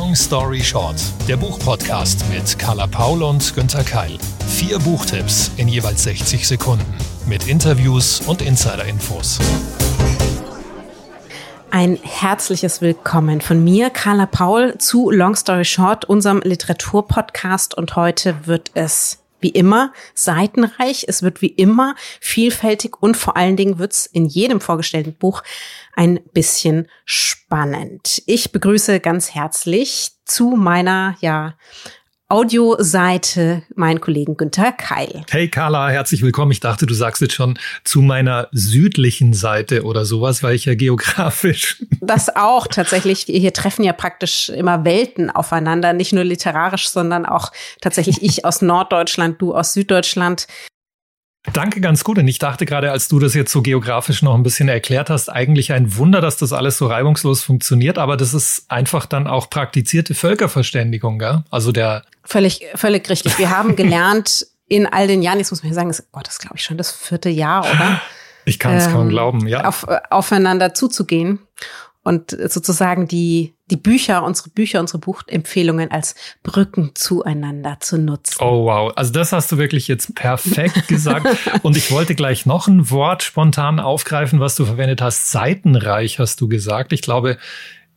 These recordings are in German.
Long Story Short, der Buchpodcast mit Carla Paul und Günther Keil. Vier Buchtipps in jeweils 60 Sekunden mit Interviews und Insider-Infos. Ein herzliches Willkommen von mir, Carla Paul, zu Long Story Short, unserem Literaturpodcast. Und heute wird es wie immer seitenreich, es wird wie immer vielfältig und vor allen Dingen wird es in jedem vorgestellten Buch ein bisschen spannend. Ich begrüße ganz herzlich zu meiner ja Audioseite meinen Kollegen Günther Keil. Hey Carla, herzlich willkommen. Ich dachte, du sagst jetzt schon zu meiner südlichen Seite oder sowas, weil ich ja geografisch. Das auch tatsächlich. Hier treffen ja praktisch immer Welten aufeinander, nicht nur literarisch, sondern auch tatsächlich ich aus Norddeutschland, du aus Süddeutschland. Danke, ganz gut. Und ich dachte gerade, als du das jetzt so geografisch noch ein bisschen erklärt hast, eigentlich ein Wunder, dass das alles so reibungslos funktioniert. Aber das ist einfach dann auch praktizierte Völkerverständigung, gell? Also der. Völlig, völlig richtig. Wir haben gelernt in all den Jahren, jetzt muss man ja sagen, ist, Gott, das glaube ich schon das vierte Jahr, oder? Ich kann es ähm, kaum glauben, ja. Auf, aufeinander zuzugehen und sozusagen die, die Bücher, unsere Bücher, unsere Buchempfehlungen als Brücken zueinander zu nutzen. Oh wow, also das hast du wirklich jetzt perfekt gesagt. und ich wollte gleich noch ein Wort spontan aufgreifen, was du verwendet hast. Seitenreich hast du gesagt. Ich glaube,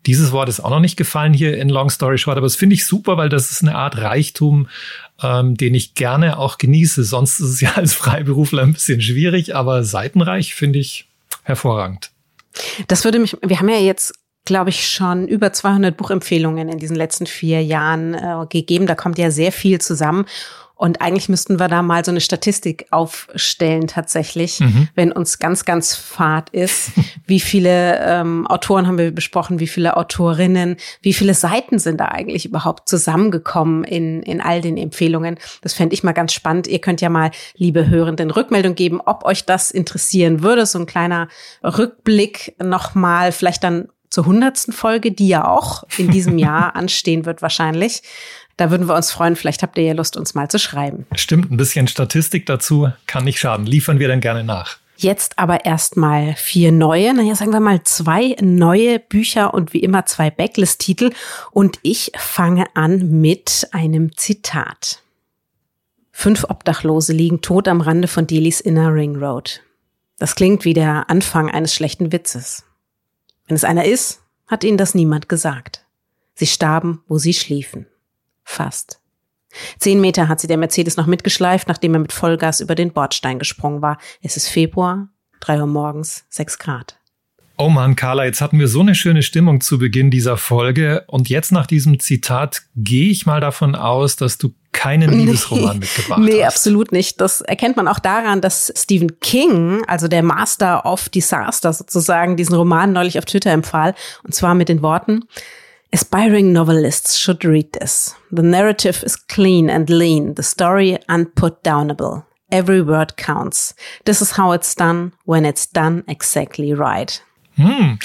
dieses Wort ist auch noch nicht gefallen hier in Long Story Short, aber das finde ich super, weil das ist eine Art Reichtum, ähm, den ich gerne auch genieße. Sonst ist es ja als Freiberufler ein bisschen schwierig, aber seitenreich finde ich hervorragend. Das würde mich, wir haben ja jetzt glaube ich, schon über 200 Buchempfehlungen in diesen letzten vier Jahren äh, gegeben. Da kommt ja sehr viel zusammen. Und eigentlich müssten wir da mal so eine Statistik aufstellen tatsächlich, mhm. wenn uns ganz, ganz fad ist. Wie viele ähm, Autoren haben wir besprochen, wie viele Autorinnen, wie viele Seiten sind da eigentlich überhaupt zusammengekommen in, in all den Empfehlungen. Das fände ich mal ganz spannend. Ihr könnt ja mal, liebe Hörenden, Rückmeldung geben, ob euch das interessieren würde. So ein kleiner Rückblick nochmal, vielleicht dann zur hundertsten Folge, die ja auch in diesem Jahr anstehen wird wahrscheinlich. Da würden wir uns freuen. Vielleicht habt ihr ja Lust, uns mal zu schreiben. Stimmt, ein bisschen Statistik dazu kann nicht schaden. Liefern wir dann gerne nach. Jetzt aber erstmal vier neue, naja, sagen wir mal zwei neue Bücher und wie immer zwei Backlist-Titel. Und ich fange an mit einem Zitat. Fünf Obdachlose liegen tot am Rande von Delis Inner Ring Road. Das klingt wie der Anfang eines schlechten Witzes. Wenn es einer ist, hat ihnen das niemand gesagt. Sie starben, wo sie schliefen. Fast. Zehn Meter hat sie der Mercedes noch mitgeschleift, nachdem er mit Vollgas über den Bordstein gesprungen war. Es ist Februar, drei Uhr morgens, sechs Grad. Oh Mann, Carla, jetzt hatten wir so eine schöne Stimmung zu Beginn dieser Folge. Und jetzt nach diesem Zitat gehe ich mal davon aus, dass du keinen Liebesroman nee, mitgebracht nee, hast. Nee, absolut nicht. Das erkennt man auch daran, dass Stephen King, also der Master of Disaster sozusagen, diesen Roman neulich auf Twitter empfahl. Und zwar mit den Worten, Aspiring novelists should read this. The narrative is clean and lean, the story unputdownable. Every word counts. This is how it's done when it's done exactly right. Hm.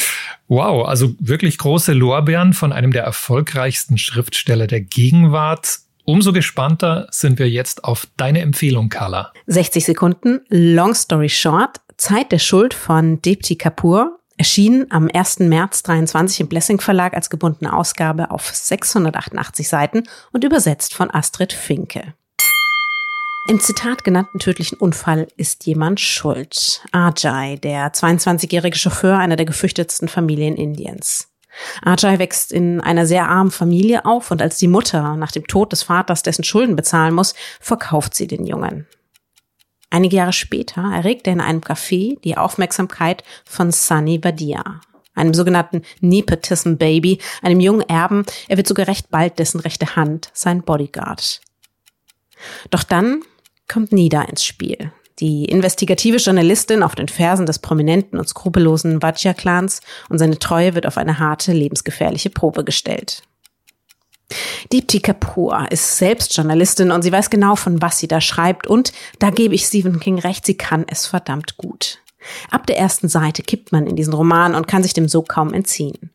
Wow, also wirklich große Lorbeeren von einem der erfolgreichsten Schriftsteller der Gegenwart. Umso gespannter sind wir jetzt auf deine Empfehlung, Carla. 60 Sekunden, Long Story Short, Zeit der Schuld von Dipti Kapoor Erschienen am 1. März 23 im Blessing Verlag als gebundene Ausgabe auf 688 Seiten und übersetzt von Astrid Finke. Im Zitat genannten tödlichen Unfall ist jemand schuld. Ajay, der 22-jährige Chauffeur einer der gefürchtetsten Familien Indiens. Ajay wächst in einer sehr armen Familie auf und als die Mutter nach dem Tod des Vaters dessen Schulden bezahlen muss, verkauft sie den Jungen. Einige Jahre später erregt er in einem Café die Aufmerksamkeit von Sunny Badia, einem sogenannten Nepotism Baby, einem jungen Erben. Er wird sogar recht bald dessen rechte Hand, sein Bodyguard. Doch dann kommt Nida ins Spiel. Die investigative Journalistin auf den Fersen des prominenten und skrupellosen Vajja-Clans und seine Treue wird auf eine harte, lebensgefährliche Probe gestellt. Deepti Kapoor ist selbst Journalistin und sie weiß genau, von was sie da schreibt und da gebe ich Stephen King recht, sie kann es verdammt gut. Ab der ersten Seite kippt man in diesen Roman und kann sich dem so kaum entziehen.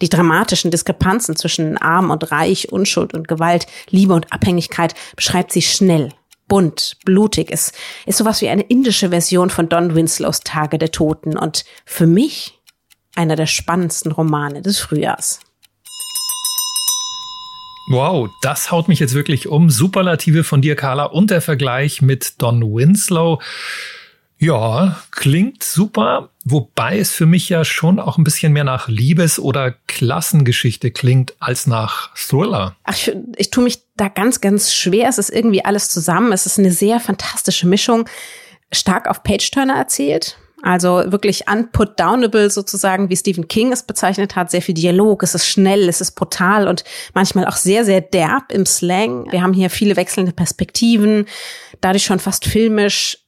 Die dramatischen Diskrepanzen zwischen Arm und Reich, Unschuld und Gewalt, Liebe und Abhängigkeit beschreibt sie schnell, bunt, blutig. Es ist sowas wie eine indische Version von Don Winslows Tage der Toten und für mich einer der spannendsten Romane des Frühjahrs. Wow, das haut mich jetzt wirklich um. Superlative von dir, Carla, und der Vergleich mit Don Winslow. Ja, klingt super, wobei es für mich ja schon auch ein bisschen mehr nach Liebes- oder Klassengeschichte klingt als nach Thriller. Ach, ich, ich tue mich da ganz, ganz schwer. Es ist irgendwie alles zusammen. Es ist eine sehr fantastische Mischung. Stark auf Page-Turner erzählt. Also wirklich unput-downable sozusagen, wie Stephen King es bezeichnet hat. Sehr viel Dialog, es ist schnell, es ist brutal und manchmal auch sehr, sehr derb im Slang. Wir haben hier viele wechselnde Perspektiven, dadurch schon fast filmisch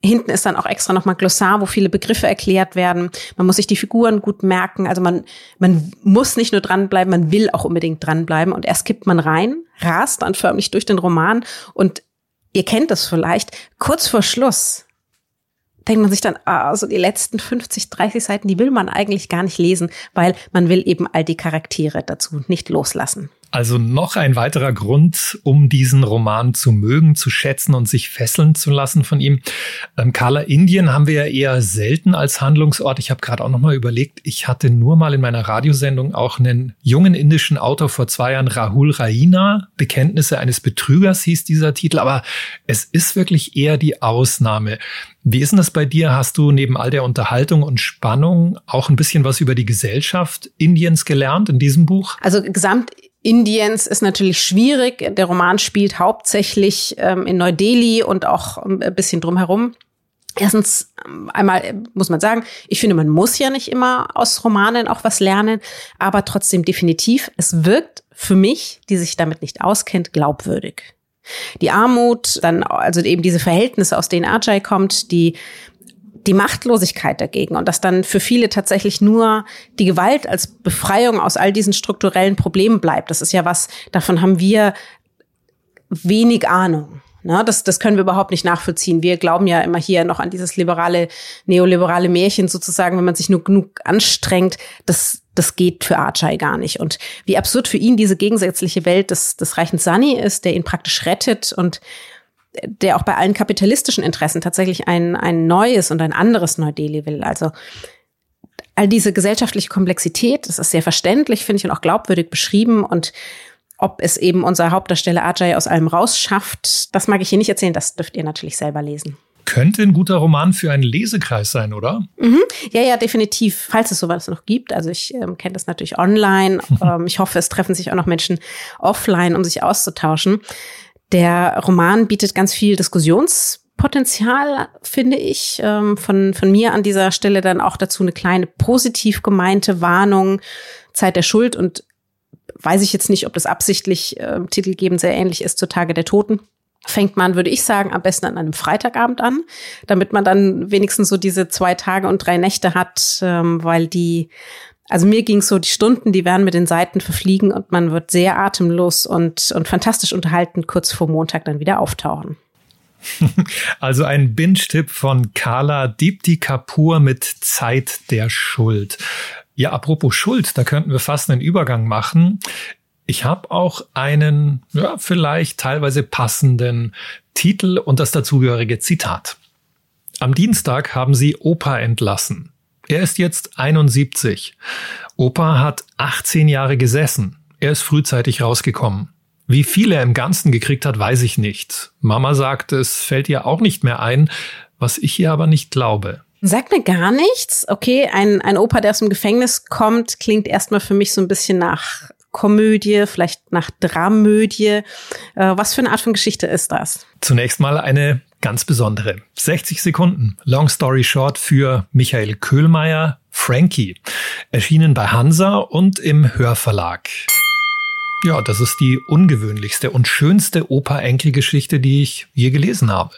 Hinten ist dann auch extra nochmal Glossar, wo viele Begriffe erklärt werden. Man muss sich die Figuren gut merken. Also man, man muss nicht nur dranbleiben, man will auch unbedingt dranbleiben. Und erst kippt man rein, rast dann förmlich durch den Roman. Und ihr kennt das vielleicht, kurz vor Schluss denkt man sich dann, ah, so die letzten 50, 30 Seiten, die will man eigentlich gar nicht lesen, weil man will eben all die Charaktere dazu nicht loslassen. Also noch ein weiterer Grund, um diesen Roman zu mögen, zu schätzen und sich fesseln zu lassen von ihm. Ähm, Carla, Indien haben wir ja eher selten als Handlungsort. Ich habe gerade auch noch mal überlegt, ich hatte nur mal in meiner Radiosendung auch einen jungen indischen Autor vor zwei Jahren, Rahul Raina. Bekenntnisse eines Betrügers hieß dieser Titel, aber es ist wirklich eher die Ausnahme. Wie ist denn das bei dir? Hast du neben all der Unterhaltung und Spannung auch ein bisschen was über die Gesellschaft Indiens gelernt in diesem Buch? Also gesamt Indiens ist natürlich schwierig. Der Roman spielt hauptsächlich ähm, in Neu-Delhi und auch ähm, ein bisschen drumherum. Erstens ähm, einmal äh, muss man sagen, ich finde, man muss ja nicht immer aus Romanen auch was lernen, aber trotzdem definitiv, es wirkt für mich, die sich damit nicht auskennt, glaubwürdig. Die Armut, dann also eben diese Verhältnisse, aus denen Ajay kommt, die die Machtlosigkeit dagegen und dass dann für viele tatsächlich nur die Gewalt als Befreiung aus all diesen strukturellen Problemen bleibt. Das ist ja was, davon haben wir wenig Ahnung. Ne, das, das können wir überhaupt nicht nachvollziehen. Wir glauben ja immer hier noch an dieses liberale, neoliberale Märchen sozusagen, wenn man sich nur genug anstrengt, das, das geht für Archai gar nicht. Und wie absurd für ihn diese gegensätzliche Welt des, des reichen Sunny ist, der ihn praktisch rettet und der auch bei allen kapitalistischen Interessen tatsächlich ein, ein neues und ein anderes Neu-Delhi will. Also all diese gesellschaftliche Komplexität, das ist sehr verständlich, finde ich, und auch glaubwürdig beschrieben. Und ob es eben unser Hauptdarsteller Ajay aus allem rausschafft, das mag ich hier nicht erzählen, das dürft ihr natürlich selber lesen. Könnte ein guter Roman für einen Lesekreis sein, oder? Mhm. Ja, ja, definitiv, falls es sowas noch gibt. Also ich ähm, kenne das natürlich online. ähm, ich hoffe, es treffen sich auch noch Menschen offline, um sich auszutauschen. Der Roman bietet ganz viel Diskussionspotenzial, finde ich. Ähm, von, von mir an dieser Stelle dann auch dazu eine kleine positiv gemeinte Warnung, Zeit der Schuld und weiß ich jetzt nicht, ob das absichtlich äh, titelgebend sehr ähnlich ist zu Tage der Toten. Fängt man, würde ich sagen, am besten an einem Freitagabend an, damit man dann wenigstens so diese zwei Tage und drei Nächte hat, ähm, weil die also mir ging so, die Stunden, die werden mit den Seiten verfliegen und man wird sehr atemlos und, und fantastisch unterhalten kurz vor Montag dann wieder auftauchen. Also ein Binge-Tipp von Carla Deepti Kapoor mit Zeit der Schuld. Ja, apropos Schuld, da könnten wir fast einen Übergang machen. Ich habe auch einen, ja, vielleicht teilweise passenden Titel und das dazugehörige Zitat. Am Dienstag haben sie Opa entlassen. Er ist jetzt 71. Opa hat 18 Jahre gesessen. Er ist frühzeitig rausgekommen. Wie viel er im Ganzen gekriegt hat, weiß ich nicht. Mama sagt, es fällt ihr auch nicht mehr ein, was ich ihr aber nicht glaube. Sagt mir gar nichts. Okay, ein, ein Opa, der aus dem Gefängnis kommt, klingt erstmal für mich so ein bisschen nach Komödie, vielleicht nach Dramödie. Äh, was für eine Art von Geschichte ist das? Zunächst mal eine ganz besondere. 60 Sekunden, Long Story Short für Michael Köhlmeier, Frankie. Erschienen bei Hansa und im Hörverlag. Ja, das ist die ungewöhnlichste und schönste Opa-Enkel-Geschichte, die ich je gelesen habe.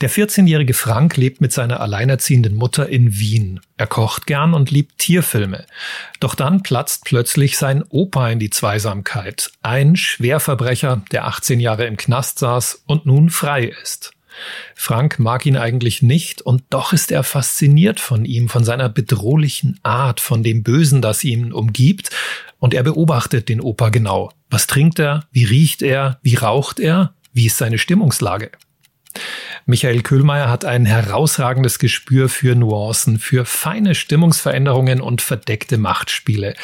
Der 14-jährige Frank lebt mit seiner alleinerziehenden Mutter in Wien. Er kocht gern und liebt Tierfilme. Doch dann platzt plötzlich sein Opa in die Zweisamkeit. Ein Schwerverbrecher, der 18 Jahre im Knast saß und nun frei ist. Frank mag ihn eigentlich nicht und doch ist er fasziniert von ihm, von seiner bedrohlichen Art, von dem Bösen, das ihn umgibt und er beobachtet den Opa genau. Was trinkt er? Wie riecht er? Wie raucht er? Wie ist seine Stimmungslage? Michael Köhlmeier hat ein herausragendes Gespür für Nuancen, für feine Stimmungsveränderungen und verdeckte Machtspiele.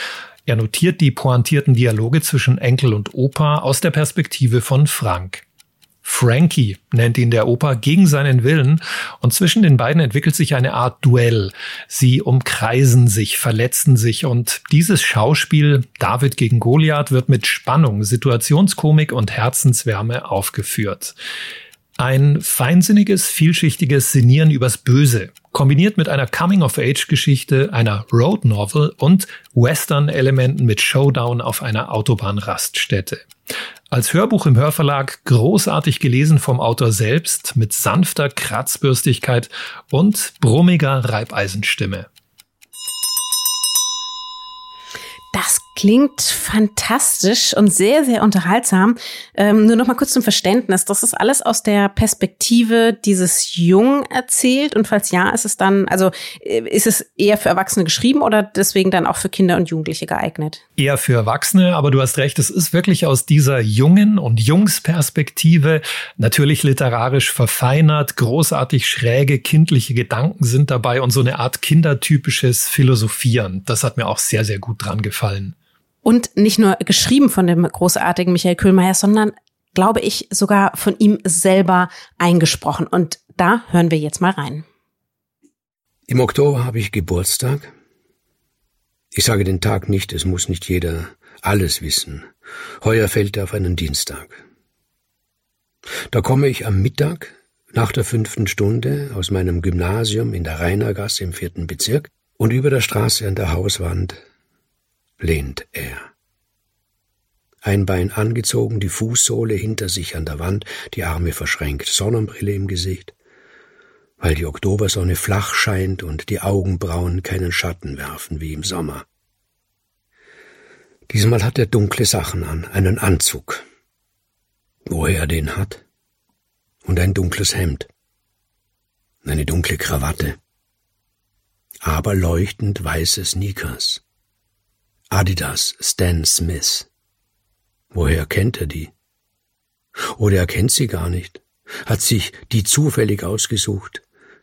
Er notiert die pointierten Dialoge zwischen Enkel und Opa aus der Perspektive von Frank. Frankie nennt ihn der Opa gegen seinen Willen und zwischen den beiden entwickelt sich eine Art Duell. Sie umkreisen sich, verletzen sich und dieses Schauspiel David gegen Goliath wird mit Spannung, Situationskomik und Herzenswärme aufgeführt. Ein feinsinniges, vielschichtiges Sinnieren übers Böse, kombiniert mit einer Coming-of-Age-Geschichte, einer Road Novel und Western-Elementen mit Showdown auf einer Autobahnraststätte. Als Hörbuch im Hörverlag großartig gelesen vom Autor selbst mit sanfter Kratzbürstigkeit und brummiger Reibeisenstimme. Das klingt fantastisch und sehr, sehr unterhaltsam. Ähm, nur noch mal kurz zum Verständnis. Das ist alles aus der Perspektive dieses Jungen erzählt. Und falls ja, ist es dann, also äh, ist es eher für Erwachsene geschrieben oder deswegen dann auch für Kinder und Jugendliche geeignet? Eher für Erwachsene, aber du hast recht, es ist wirklich aus dieser jungen und Jungsperspektive natürlich literarisch verfeinert, großartig schräge kindliche Gedanken sind dabei und so eine Art kindertypisches Philosophieren. Das hat mir auch sehr, sehr gut dran gefallen. Und nicht nur geschrieben von dem großartigen Michael Köhlmeier, sondern glaube ich sogar von ihm selber eingesprochen. Und da hören wir jetzt mal rein. Im Oktober habe ich Geburtstag. Ich sage den Tag nicht, es muss nicht jeder alles wissen. Heuer fällt er auf einen Dienstag. Da komme ich am Mittag nach der fünften Stunde aus meinem Gymnasium in der Rainergasse im vierten Bezirk und über der Straße an der Hauswand lehnt er. Ein Bein angezogen, die Fußsohle hinter sich an der Wand, die Arme verschränkt, Sonnenbrille im Gesicht, weil die Oktobersonne flach scheint und die Augenbrauen keinen Schatten werfen wie im Sommer. Diesmal hat er dunkle Sachen an, einen Anzug. Woher er den hat? Und ein dunkles Hemd. Eine dunkle Krawatte. Aber leuchtend weiße Sneakers. Adidas Stan Smith. Woher kennt er die? Oder er kennt sie gar nicht, hat sich die zufällig ausgesucht,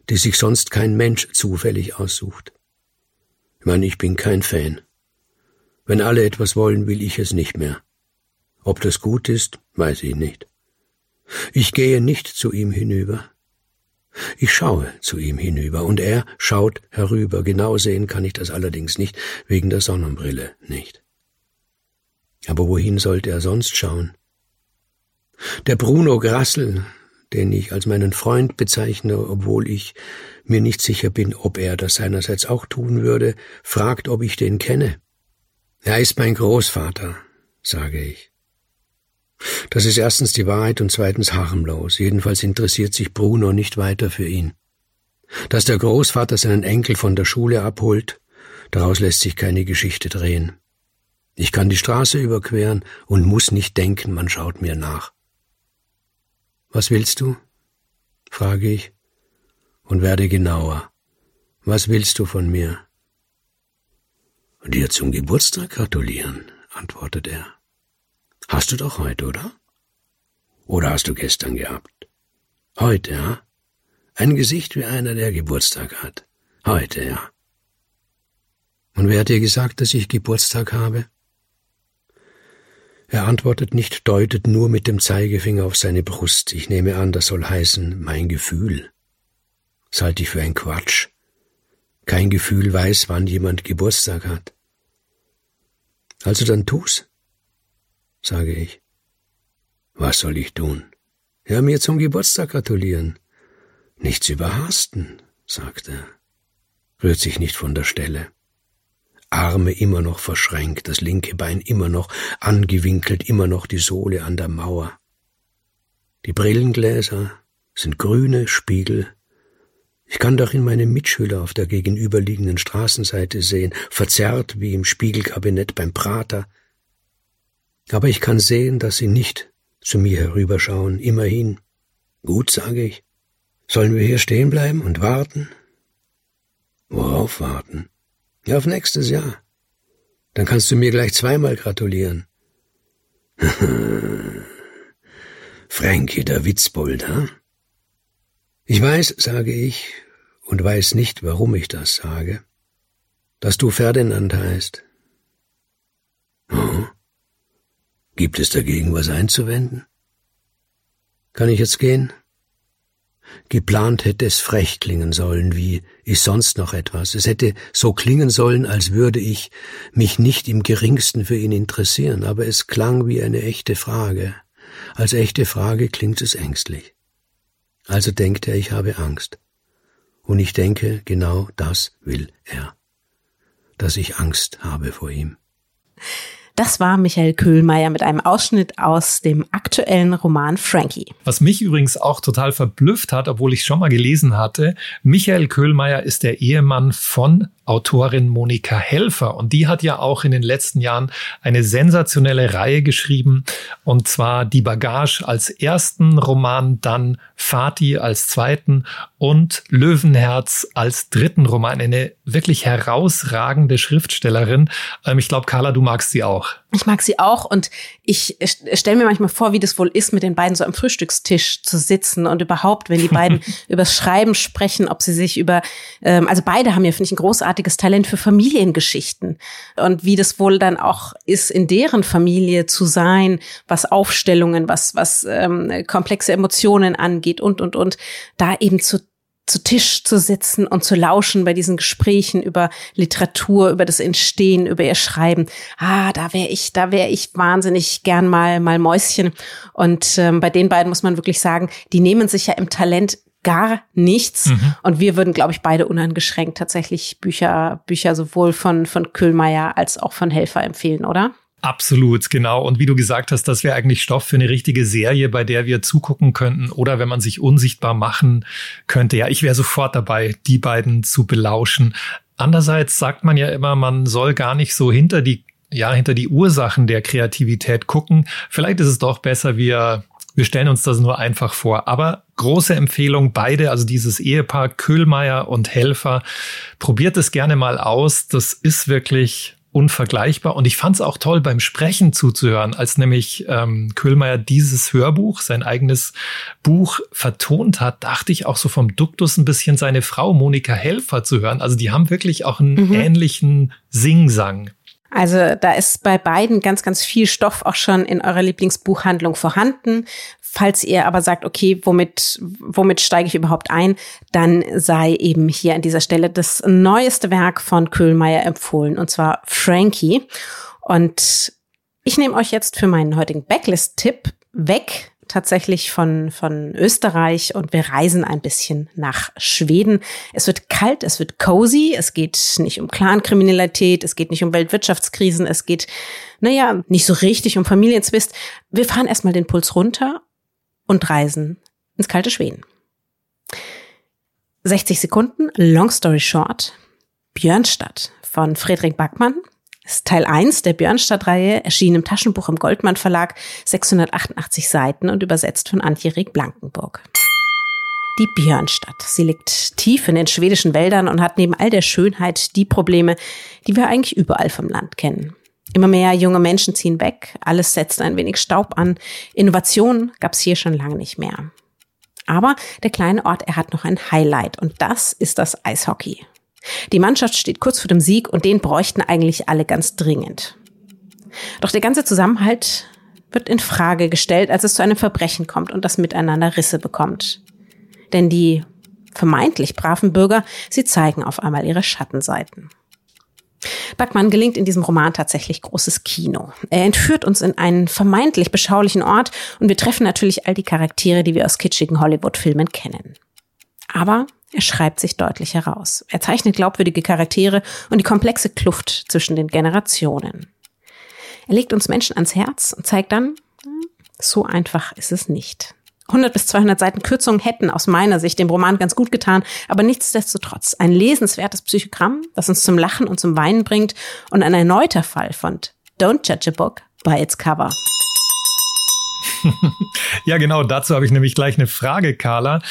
die sich sonst kein Mensch zufällig aussucht. Ich meine, ich bin kein Fan. Wenn alle etwas wollen, will ich es nicht mehr. Ob das gut ist, weiß ich nicht. Ich gehe nicht zu ihm hinüber. Ich schaue zu ihm hinüber, und er schaut herüber. Genau sehen kann ich das allerdings nicht, wegen der Sonnenbrille nicht. Aber wohin sollte er sonst schauen? Der Bruno Grassel, den ich als meinen Freund bezeichne, obwohl ich mir nicht sicher bin, ob er das seinerseits auch tun würde, fragt, ob ich den kenne. Er ist mein Großvater, sage ich. Das ist erstens die Wahrheit und zweitens harmlos. Jedenfalls interessiert sich Bruno nicht weiter für ihn. Dass der Großvater seinen Enkel von der Schule abholt, daraus lässt sich keine Geschichte drehen. Ich kann die Straße überqueren und muss nicht denken, man schaut mir nach. Was willst du? frage ich und werde genauer. Was willst du von mir? Dir zum Geburtstag gratulieren, antwortet er. Hast du doch heute, oder? Oder hast du gestern gehabt? Heute, ja? Ein Gesicht wie einer, der Geburtstag hat. Heute, ja. Und wer hat dir gesagt, dass ich Geburtstag habe? Er antwortet nicht, deutet nur mit dem Zeigefinger auf seine Brust. Ich nehme an, das soll heißen, mein Gefühl. Das halte ich für ein Quatsch. Kein Gefühl weiß, wann jemand Geburtstag hat. Also dann tu's sage ich. Was soll ich tun? Ja, mir zum Geburtstag gratulieren. Nichts überhasten, sagt er, rührt sich nicht von der Stelle. Arme immer noch verschränkt, das linke Bein immer noch angewinkelt, immer noch die Sohle an der Mauer. Die Brillengläser sind grüne Spiegel. Ich kann doch in meine Mitschüler auf der gegenüberliegenden Straßenseite sehen, verzerrt wie im Spiegelkabinett beim Prater, aber ich kann sehen, dass sie nicht zu mir herüberschauen, immerhin. Gut, sage ich. Sollen wir hier stehen bleiben und warten? Worauf warten? Ja, auf nächstes Jahr. Dann kannst du mir gleich zweimal gratulieren. Frankie, der Witzbold, ha? Ich weiß, sage ich, und weiß nicht, warum ich das sage, dass du Ferdinand heißt. Oh. Gibt es dagegen was einzuwenden? Kann ich jetzt gehen? Geplant hätte es frech klingen sollen, wie ist sonst noch etwas. Es hätte so klingen sollen, als würde ich mich nicht im geringsten für ihn interessieren, aber es klang wie eine echte Frage. Als echte Frage klingt es ängstlich. Also denkt er, ich habe Angst. Und ich denke, genau das will er. Dass ich Angst habe vor ihm. Das war Michael Köhlmeier mit einem Ausschnitt aus dem aktuellen Roman Frankie. Was mich übrigens auch total verblüfft hat, obwohl ich schon mal gelesen hatte, Michael Köhlmeier ist der Ehemann von Autorin Monika Helfer. Und die hat ja auch in den letzten Jahren eine sensationelle Reihe geschrieben. Und zwar Die Bagage als ersten Roman, dann Fatih als zweiten und Löwenherz als dritten Roman. Eine wirklich herausragende Schriftstellerin. Ähm, ich glaube, Carla, du magst sie auch. Ich mag sie auch und ich stelle mir manchmal vor, wie das wohl ist, mit den beiden so am Frühstückstisch zu sitzen und überhaupt, wenn die beiden übers Schreiben sprechen, ob sie sich über, ähm, also beide haben ja, finde ich, ein großartiges Talent für Familiengeschichten. Und wie das wohl dann auch ist, in deren Familie zu sein, was Aufstellungen, was, was ähm, komplexe Emotionen angeht und, und, und, da eben zu zu Tisch zu sitzen und zu lauschen bei diesen Gesprächen über Literatur, über das Entstehen, über ihr Schreiben. Ah, da wäre ich, da wäre ich wahnsinnig gern mal mal Mäuschen. Und ähm, bei den beiden muss man wirklich sagen, die nehmen sich ja im Talent gar nichts. Mhm. Und wir würden, glaube ich, beide unangeschränkt tatsächlich Bücher, Bücher sowohl von, von Kühlmeier als auch von Helfer empfehlen, oder? Absolut, genau. Und wie du gesagt hast, das wäre eigentlich Stoff für eine richtige Serie, bei der wir zugucken könnten oder wenn man sich unsichtbar machen könnte. Ja, ich wäre sofort dabei, die beiden zu belauschen. Andererseits sagt man ja immer, man soll gar nicht so hinter die, ja, hinter die Ursachen der Kreativität gucken. Vielleicht ist es doch besser, wir wir stellen uns das nur einfach vor. Aber große Empfehlung, beide, also dieses Ehepaar Kühlmeier und Helfer, probiert es gerne mal aus. Das ist wirklich unvergleichbar. Und ich fand es auch toll, beim Sprechen zuzuhören, als nämlich ähm, Köhlmeier dieses Hörbuch, sein eigenes Buch vertont hat, dachte ich auch so vom Duktus ein bisschen seine Frau Monika Helfer zu hören. Also die haben wirklich auch einen mhm. ähnlichen Singsang. Also da ist bei beiden ganz, ganz viel Stoff auch schon in eurer Lieblingsbuchhandlung vorhanden. Falls ihr aber sagt, okay, womit, womit steige ich überhaupt ein, dann sei eben hier an dieser Stelle das neueste Werk von Köhlmeier empfohlen, und zwar Frankie. Und ich nehme euch jetzt für meinen heutigen Backlist-Tipp weg tatsächlich von, von Österreich und wir reisen ein bisschen nach Schweden. Es wird kalt, es wird cozy, es geht nicht um Clankriminalität, es geht nicht um Weltwirtschaftskrisen, es geht, naja, nicht so richtig um Familienzwist. Wir fahren erstmal den Puls runter und reisen ins kalte Schweden. 60 Sekunden, long story short, Björnstadt von Friedrich Backmann ist Teil 1 der Björnstadt-Reihe, erschien im Taschenbuch im Goldmann Verlag, 688 Seiten und übersetzt von Antje Reg Blankenburg. Die Björnstadt. Sie liegt tief in den schwedischen Wäldern und hat neben all der Schönheit die Probleme, die wir eigentlich überall vom Land kennen. Immer mehr junge Menschen ziehen weg, alles setzt ein wenig Staub an, Innovation gab es hier schon lange nicht mehr. Aber der kleine Ort, er hat noch ein Highlight und das ist das Eishockey. Die Mannschaft steht kurz vor dem Sieg und den bräuchten eigentlich alle ganz dringend. Doch der ganze Zusammenhalt wird in Frage gestellt, als es zu einem Verbrechen kommt und das Miteinander Risse bekommt. Denn die vermeintlich braven Bürger, sie zeigen auf einmal ihre Schattenseiten. Backmann gelingt in diesem Roman tatsächlich großes Kino. Er entführt uns in einen vermeintlich beschaulichen Ort und wir treffen natürlich all die Charaktere, die wir aus kitschigen Hollywood-Filmen kennen. Aber er schreibt sich deutlich heraus. Er zeichnet glaubwürdige Charaktere und die komplexe Kluft zwischen den Generationen. Er legt uns Menschen ans Herz und zeigt dann, hm, so einfach ist es nicht. 100 bis 200 Seiten Kürzung hätten aus meiner Sicht dem Roman ganz gut getan, aber nichtsdestotrotz ein lesenswertes Psychogramm, das uns zum Lachen und zum Weinen bringt und ein erneuter Fall von Don't judge a book by its cover. ja, genau, dazu habe ich nämlich gleich eine Frage, Carla.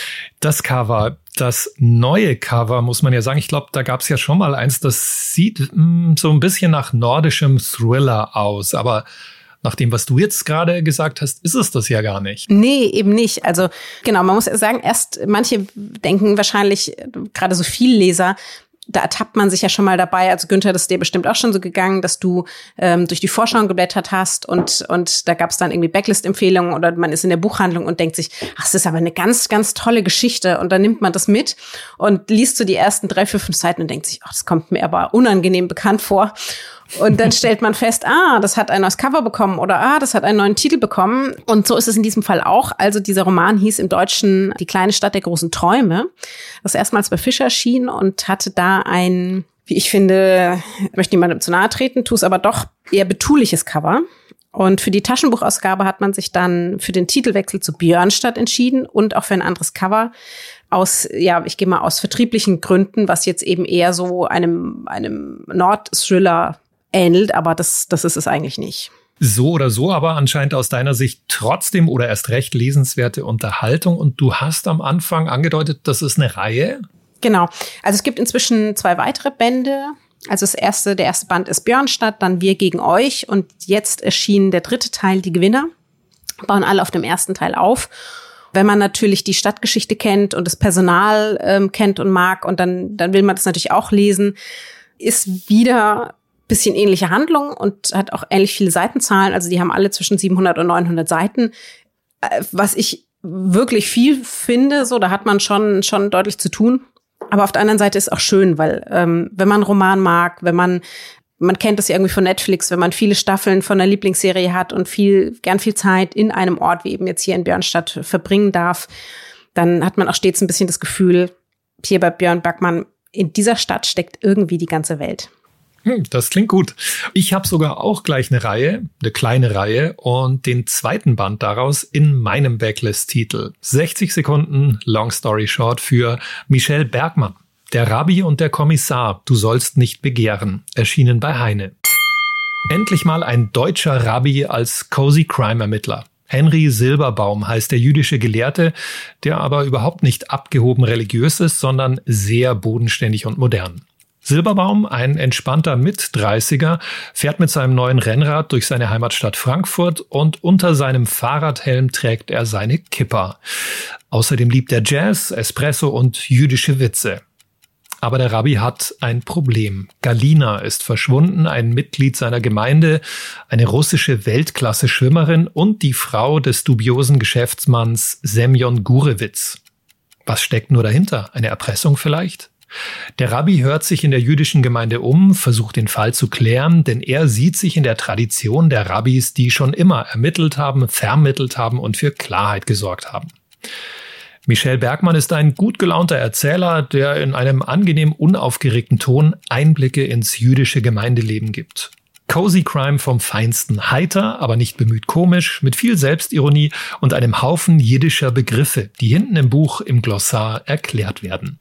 Das Cover, das neue Cover, muss man ja sagen, ich glaube, da gab es ja schon mal eins, das sieht mh, hm, so ein bisschen nach nordischem Thriller aus, aber nach dem, was du jetzt gerade gesagt hast, ist es das ja gar nicht. Nee, eben nicht. Also genau, man muss sagen, erst manche denken wahrscheinlich, gerade so viel Leser, da ertappt man sich ja schon mal dabei. Also Günther, das ist dir bestimmt auch schon so gegangen, dass du ähm, durch die Vorschauen geblättert hast und, und da gab es dann irgendwie Backlist-Empfehlungen oder man ist in der Buchhandlung und denkt sich, ach, das ist aber eine ganz, ganz tolle Geschichte. Und dann nimmt man das mit und liest so die ersten drei, vier, fünf Seiten und denkt sich, ach, das kommt mir aber unangenehm bekannt vor. Und dann stellt man fest, ah, das hat ein neues Cover bekommen oder ah, das hat einen neuen Titel bekommen. Und so ist es in diesem Fall auch. Also dieser Roman hieß im Deutschen Die kleine Stadt der großen Träume. Das erstmals bei Fischer erschien und hatte da ein, wie ich finde, möchte niemandem zu nahe treten, tu es aber doch eher betuliches Cover. Und für die Taschenbuchausgabe hat man sich dann für den Titelwechsel zu Björnstadt entschieden und auch für ein anderes Cover aus, ja, ich gehe mal aus vertrieblichen Gründen, was jetzt eben eher so einem, einem Nord-Thriller ähnelt, aber das, das ist es eigentlich nicht. So oder so, aber anscheinend aus deiner Sicht trotzdem oder erst recht lesenswerte Unterhaltung. Und du hast am Anfang angedeutet, das ist eine Reihe. Genau. Also es gibt inzwischen zwei weitere Bände. Also das erste, der erste Band ist Björnstadt, dann Wir gegen euch und jetzt erschien der dritte Teil, Die Gewinner. Bauen alle auf dem ersten Teil auf. Wenn man natürlich die Stadtgeschichte kennt und das Personal ähm, kennt und mag und dann, dann will man das natürlich auch lesen, ist wieder bisschen ähnliche Handlung und hat auch ähnlich viele Seitenzahlen. Also die haben alle zwischen 700 und 900 Seiten. Äh, was ich wirklich viel finde, so da hat man schon schon deutlich zu tun. Aber auf der anderen Seite ist auch schön, weil ähm, wenn man einen Roman mag, wenn man man kennt das ja irgendwie von Netflix, wenn man viele Staffeln von einer Lieblingsserie hat und viel gern viel Zeit in einem Ort wie eben jetzt hier in Björnstadt verbringen darf, dann hat man auch stets ein bisschen das Gefühl, hier bei Björn Backmann in dieser Stadt steckt irgendwie die ganze Welt. Hm, das klingt gut. Ich habe sogar auch gleich eine Reihe, eine kleine Reihe und den zweiten Band daraus in meinem Backlist-Titel. 60 Sekunden Long Story Short für Michelle Bergmann. Der Rabbi und der Kommissar, du sollst nicht begehren, erschienen bei Heine. Endlich mal ein deutscher Rabbi als Cozy Crime Ermittler. Henry Silberbaum heißt der jüdische Gelehrte, der aber überhaupt nicht abgehoben religiös ist, sondern sehr bodenständig und modern. Silberbaum, ein entspannter Mit-30er, fährt mit seinem neuen Rennrad durch seine Heimatstadt Frankfurt und unter seinem Fahrradhelm trägt er seine Kipper. Außerdem liebt er Jazz, Espresso und jüdische Witze. Aber der Rabbi hat ein Problem. Galina ist verschwunden, ein Mitglied seiner Gemeinde, eine russische Weltklasse-Schwimmerin und die Frau des dubiosen Geschäftsmanns Semyon Gurewitz. Was steckt nur dahinter? Eine Erpressung vielleicht? Der Rabbi hört sich in der jüdischen Gemeinde um, versucht den Fall zu klären, denn er sieht sich in der Tradition der Rabbis, die schon immer ermittelt haben, vermittelt haben und für Klarheit gesorgt haben. Michel Bergmann ist ein gut gelaunter Erzähler, der in einem angenehm unaufgeregten Ton Einblicke ins jüdische Gemeindeleben gibt. Cozy Crime vom Feinsten, heiter, aber nicht bemüht komisch, mit viel Selbstironie und einem Haufen jiddischer Begriffe, die hinten im Buch im Glossar erklärt werden.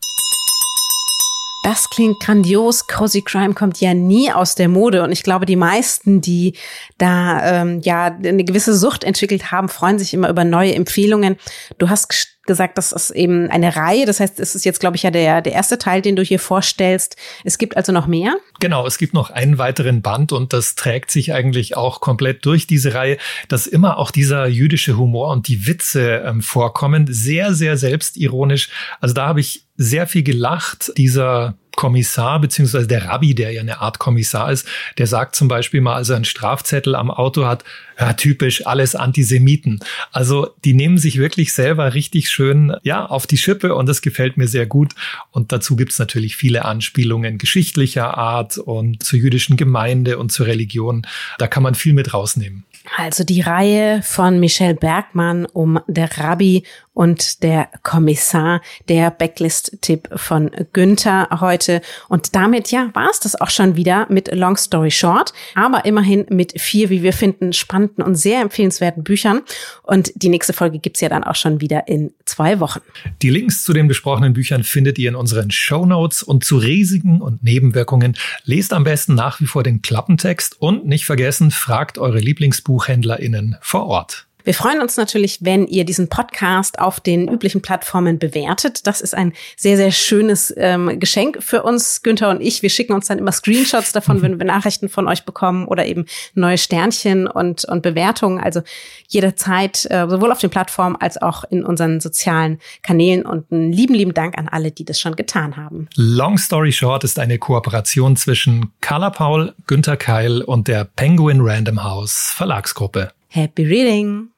Das klingt grandios. Cozy Crime kommt ja nie aus der Mode und ich glaube, die meisten, die da ähm, ja eine gewisse Sucht entwickelt haben, freuen sich immer über neue Empfehlungen. Du hast gesagt, das ist eben eine Reihe. Das heißt, es ist jetzt, glaube ich, ja der, der erste Teil, den du hier vorstellst. Es gibt also noch mehr? Genau, es gibt noch einen weiteren Band und das trägt sich eigentlich auch komplett durch diese Reihe, dass immer auch dieser jüdische Humor und die Witze ähm, vorkommen. Sehr, sehr selbstironisch. Also da habe ich sehr viel gelacht. Dieser Kommissar, beziehungsweise der Rabbi, der ja eine Art Kommissar ist, der sagt zum Beispiel mal, als er einen Strafzettel am Auto hat, ja, typisch alles Antisemiten. Also die nehmen sich wirklich selber richtig schön ja auf die Schippe und das gefällt mir sehr gut. Und dazu gibt's natürlich viele Anspielungen geschichtlicher Art und zur jüdischen Gemeinde und zur Religion. Da kann man viel mit rausnehmen. Also die Reihe von Michelle Bergmann um der Rabbi und der Kommissar, der Backlist-Tipp von Günther heute. Und damit, ja, war es das auch schon wieder mit Long Story Short, aber immerhin mit vier, wie wir finden, spannenden und sehr empfehlenswerten Büchern. Und die nächste Folge gibt's ja dann auch schon wieder in zwei Wochen. Die Links zu den besprochenen Büchern findet ihr in unseren Show Notes und zu Risiken und Nebenwirkungen lest am besten nach wie vor den Klappentext und nicht vergessen, fragt eure Lieblingsbuchhändlerinnen vor Ort. Wir freuen uns natürlich, wenn ihr diesen Podcast auf den üblichen Plattformen bewertet. Das ist ein sehr, sehr schönes ähm, Geschenk für uns, Günther und ich. Wir schicken uns dann immer Screenshots davon, wenn wir Nachrichten von euch bekommen oder eben neue Sternchen und, und Bewertungen. Also jederzeit, äh, sowohl auf den Plattformen als auch in unseren sozialen Kanälen. Und einen lieben, lieben Dank an alle, die das schon getan haben. Long Story Short ist eine Kooperation zwischen Carla Paul, Günther Keil und der Penguin Random House Verlagsgruppe. Happy Reading!